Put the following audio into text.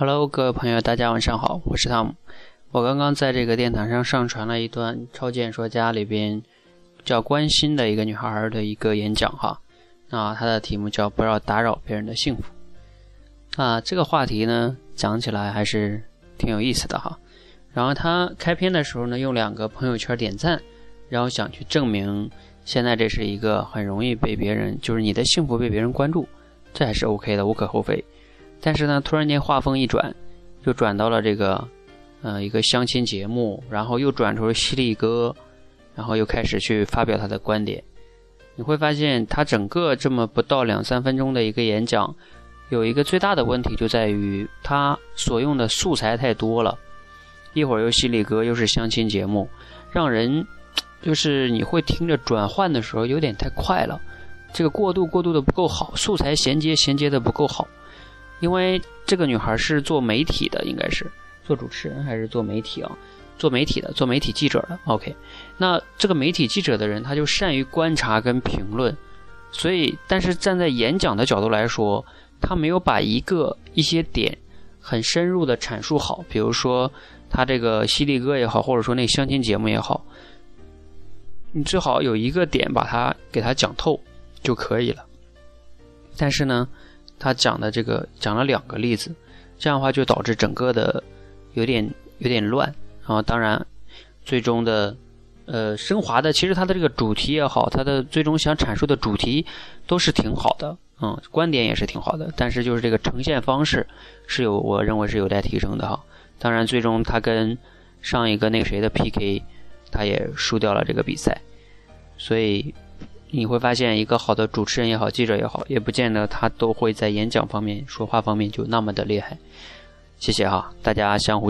Hello，各位朋友，大家晚上好，我是汤姆。我刚刚在这个电台上上传了一段《超级演说家》里边叫关心的一个女孩的一个演讲哈。那她的题目叫“不要打扰别人的幸福”。啊，这个话题呢讲起来还是挺有意思的哈。然后他开篇的时候呢，用两个朋友圈点赞，然后想去证明现在这是一个很容易被别人，就是你的幸福被别人关注，这还是 OK 的，无可厚非。但是呢，突然间话锋一转，就转到了这个，呃，一个相亲节目，然后又转出了犀利哥，然后又开始去发表他的观点。你会发现，他整个这么不到两三分钟的一个演讲，有一个最大的问题就在于他所用的素材太多了，一会儿又犀利哥，又是相亲节目，让人就是你会听着转换的时候有点太快了，这个过渡过渡的不够好，素材衔接衔接的不够好。因为这个女孩是做媒体的，应该是做主持人还是做媒体啊？做媒体的，做媒体记者的。OK，那这个媒体记者的人，他就善于观察跟评论，所以，但是站在演讲的角度来说，他没有把一个一些点很深入的阐述好。比如说他这个犀利哥也好，或者说那个相亲节目也好，你最好有一个点把它给他讲透就可以了。但是呢？他讲的这个讲了两个例子，这样的话就导致整个的有点有点乱。然后当然，最终的呃升华的，其实他的这个主题也好，他的最终想阐述的主题都是挺好的，嗯，观点也是挺好的。但是就是这个呈现方式是有，我认为是有待提升的哈。当然，最终他跟上一个那个谁的 PK，他也输掉了这个比赛，所以。你会发现，一个好的主持人也好，记者也好，也不见得他都会在演讲方面、说话方面就那么的厉害。谢谢哈，大家相互。